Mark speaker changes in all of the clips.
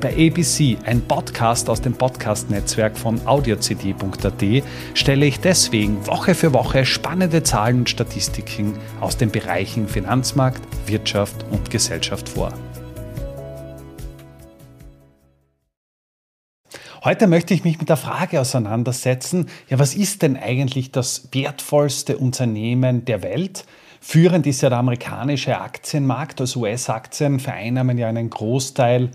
Speaker 1: Bei ABC, ein Podcast aus dem Podcast-Netzwerk von audiocd.at, stelle ich deswegen Woche für Woche spannende Zahlen und Statistiken aus den Bereichen Finanzmarkt, Wirtschaft und Gesellschaft vor. Heute möchte ich mich mit der Frage auseinandersetzen, ja, was ist denn eigentlich das wertvollste Unternehmen der Welt? Führend ist ja der amerikanische Aktienmarkt, also US-Aktien vereinnahmen ja einen Großteil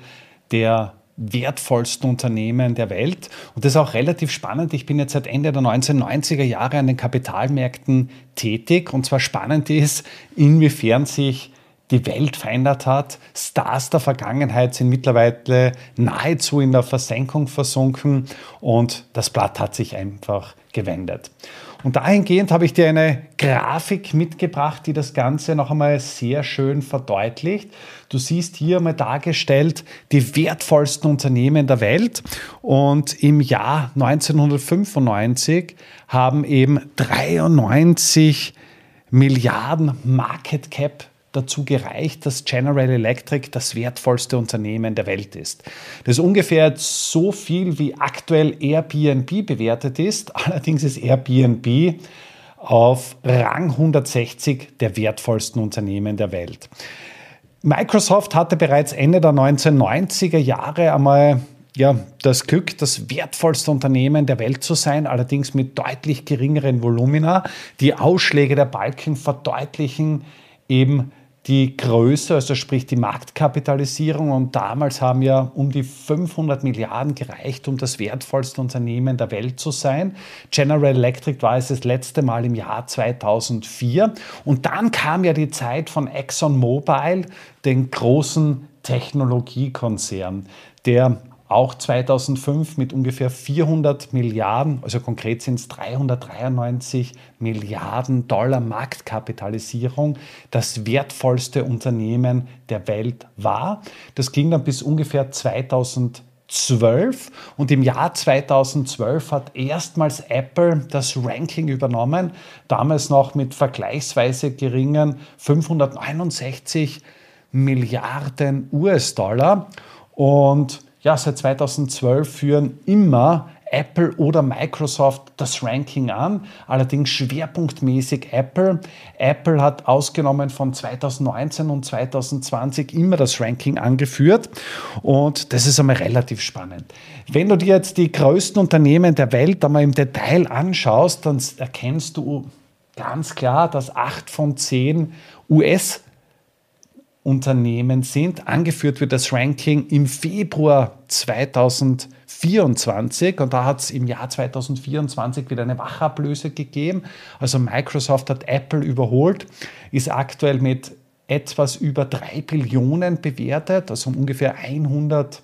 Speaker 1: der wertvollsten Unternehmen der Welt. Und das ist auch relativ spannend. Ich bin jetzt seit Ende der 1990er Jahre an den Kapitalmärkten tätig. Und zwar spannend ist, inwiefern sich die Welt verändert hat. Stars der Vergangenheit sind mittlerweile nahezu in der Versenkung versunken und das Blatt hat sich einfach gewendet. Und dahingehend habe ich dir eine Grafik mitgebracht, die das Ganze noch einmal sehr schön verdeutlicht. Du siehst hier mal dargestellt die wertvollsten Unternehmen der Welt. Und im Jahr 1995 haben eben 93 Milliarden Market Cap dazu gereicht, dass General Electric das wertvollste Unternehmen der Welt ist. Das ist ungefähr so viel, wie aktuell Airbnb bewertet ist. Allerdings ist Airbnb auf Rang 160 der wertvollsten Unternehmen der Welt. Microsoft hatte bereits Ende der 1990er Jahre einmal ja, das Glück, das wertvollste Unternehmen der Welt zu sein, allerdings mit deutlich geringeren Volumina. Die Ausschläge der Balken verdeutlichen eben die Größe, also sprich die Marktkapitalisierung. Und damals haben ja um die 500 Milliarden gereicht, um das wertvollste Unternehmen der Welt zu sein. General Electric war es das letzte Mal im Jahr 2004. Und dann kam ja die Zeit von ExxonMobil, den großen Technologiekonzern, der auch 2005 mit ungefähr 400 Milliarden, also konkret sind es 393 Milliarden Dollar Marktkapitalisierung, das wertvollste Unternehmen der Welt war. Das ging dann bis ungefähr 2012 und im Jahr 2012 hat erstmals Apple das Ranking übernommen, damals noch mit vergleichsweise geringen 569 Milliarden US-Dollar und ja, seit 2012 führen immer Apple oder Microsoft das Ranking an, allerdings schwerpunktmäßig Apple. Apple hat ausgenommen von 2019 und 2020 immer das Ranking angeführt und das ist einmal relativ spannend. Wenn du dir jetzt die größten Unternehmen der Welt einmal im Detail anschaust, dann erkennst du ganz klar, dass acht von zehn US Unternehmen sind. Angeführt wird das Ranking im Februar 2024 und da hat es im Jahr 2024 wieder eine Wachablöse gegeben. Also Microsoft hat Apple überholt, ist aktuell mit etwas über 3 Billionen bewertet, also ungefähr 100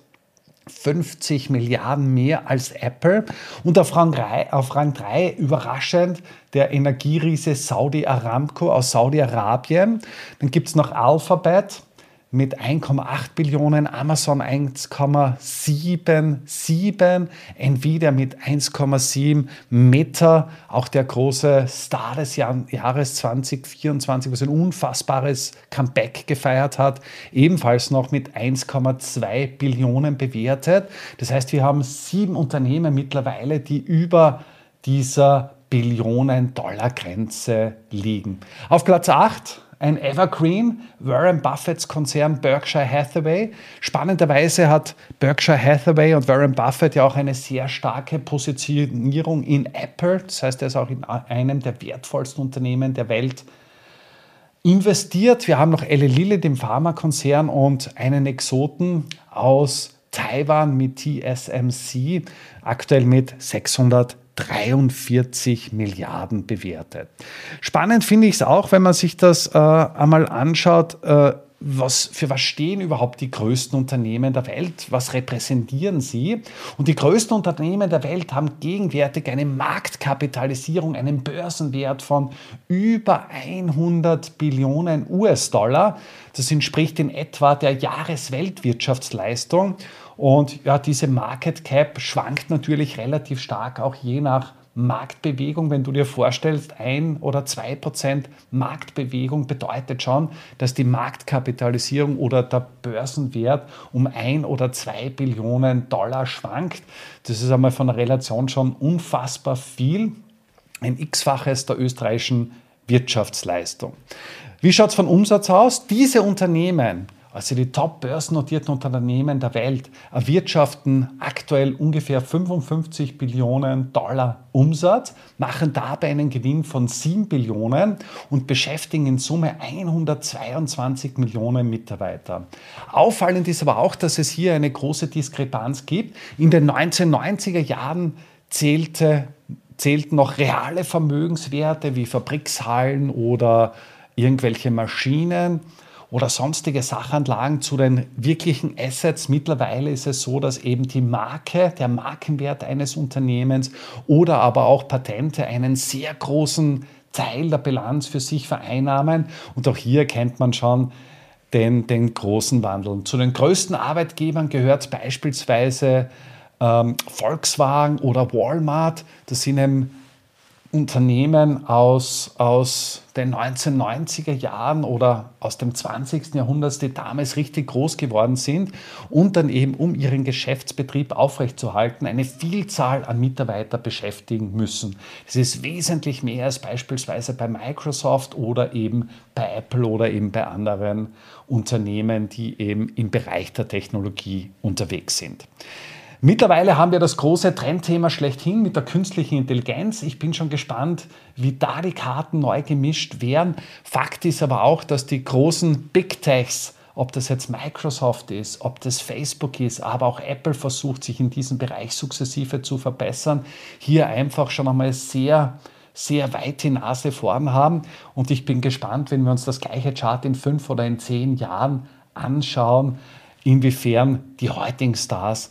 Speaker 1: 50 Milliarden mehr als Apple. Und auf Rang 3, auf Rang 3 überraschend der Energieriese Saudi Aramco aus Saudi-Arabien. Dann gibt es noch Alphabet mit 1,8 Billionen, Amazon 1,77, Nvidia mit 1,7, Meta, auch der große Star des Jahres 2024, was ein unfassbares Comeback gefeiert hat, ebenfalls noch mit 1,2 Billionen bewertet. Das heißt, wir haben sieben Unternehmen mittlerweile, die über dieser Billionen-Dollar-Grenze liegen. Auf Platz 8 ein Evergreen, Warren Buffetts Konzern Berkshire Hathaway. Spannenderweise hat Berkshire Hathaway und Warren Buffett ja auch eine sehr starke Positionierung in Apple. Das heißt, er ist auch in einem der wertvollsten Unternehmen der Welt investiert. Wir haben noch Elle Lilly, dem Pharmakonzern, und einen Exoten aus Taiwan mit TSMC, aktuell mit 600 43 Milliarden bewertet. Spannend finde ich es auch, wenn man sich das äh, einmal anschaut, äh, was, für was stehen überhaupt die größten Unternehmen der Welt? Was repräsentieren sie? Und die größten Unternehmen der Welt haben gegenwärtig eine Marktkapitalisierung, einen Börsenwert von über 100 Billionen US-Dollar. Das entspricht in etwa der Jahresweltwirtschaftsleistung. Und ja, diese Market Cap schwankt natürlich relativ stark auch je nach Marktbewegung, wenn du dir vorstellst, ein oder zwei Prozent Marktbewegung bedeutet schon, dass die Marktkapitalisierung oder der Börsenwert um ein oder zwei Billionen Dollar schwankt. Das ist einmal von der Relation schon unfassbar viel. Ein x-faches der österreichischen Wirtschaftsleistung. Wie schaut es von Umsatz aus? Diese Unternehmen also die top börsennotierten Unternehmen der Welt erwirtschaften aktuell ungefähr 55 Billionen Dollar Umsatz, machen dabei einen Gewinn von 7 Billionen und beschäftigen in Summe 122 Millionen Mitarbeiter. Auffallend ist aber auch, dass es hier eine große Diskrepanz gibt. In den 1990er Jahren zählte, zählten noch reale Vermögenswerte wie Fabrikshallen oder irgendwelche Maschinen oder sonstige Sachanlagen zu den wirklichen Assets. Mittlerweile ist es so, dass eben die Marke, der Markenwert eines Unternehmens oder aber auch Patente einen sehr großen Teil der Bilanz für sich vereinnahmen. Und auch hier kennt man schon den, den großen Wandel. Zu den größten Arbeitgebern gehört beispielsweise ähm, Volkswagen oder Walmart. Das sind eben Unternehmen aus, aus den 1990er Jahren oder aus dem 20. Jahrhundert, die damals richtig groß geworden sind und dann eben, um ihren Geschäftsbetrieb aufrechtzuerhalten, eine Vielzahl an Mitarbeiter beschäftigen müssen. Das ist wesentlich mehr als beispielsweise bei Microsoft oder eben bei Apple oder eben bei anderen Unternehmen, die eben im Bereich der Technologie unterwegs sind. Mittlerweile haben wir das große Trendthema schlechthin mit der künstlichen Intelligenz. Ich bin schon gespannt, wie da die Karten neu gemischt werden. Fakt ist aber auch, dass die großen Big Techs, ob das jetzt Microsoft ist, ob das Facebook ist, aber auch Apple versucht, sich in diesem Bereich sukzessive zu verbessern, hier einfach schon einmal sehr sehr weit die Nase vorn haben. Und ich bin gespannt, wenn wir uns das gleiche Chart in fünf oder in zehn Jahren anschauen, inwiefern die heutigen Stars